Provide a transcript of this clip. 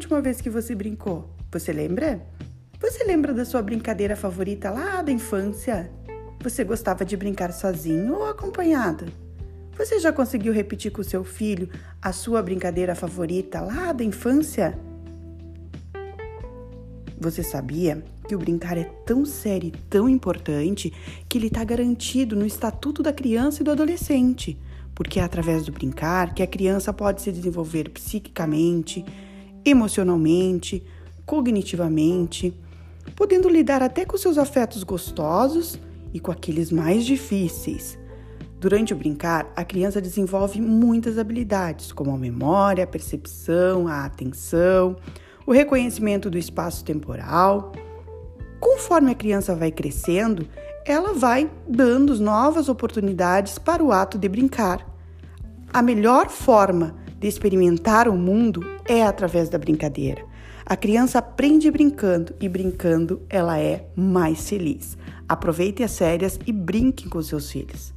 última vez que você brincou? Você lembra? Você lembra da sua brincadeira favorita lá da infância? Você gostava de brincar sozinho ou acompanhado? Você já conseguiu repetir com seu filho a sua brincadeira favorita lá da infância? Você sabia que o brincar é tão sério e tão importante que ele está garantido no Estatuto da Criança e do Adolescente? Porque é através do brincar que a criança pode se desenvolver psiquicamente, emocionalmente, cognitivamente, podendo lidar até com seus afetos gostosos e com aqueles mais difíceis. Durante o brincar, a criança desenvolve muitas habilidades, como a memória, a percepção, a atenção, o reconhecimento do espaço temporal. Conforme a criança vai crescendo, ela vai dando novas oportunidades para o ato de brincar. A melhor forma de experimentar o mundo é através da brincadeira. A criança aprende brincando e brincando ela é mais feliz. Aproveite as férias e brinquem com seus filhos.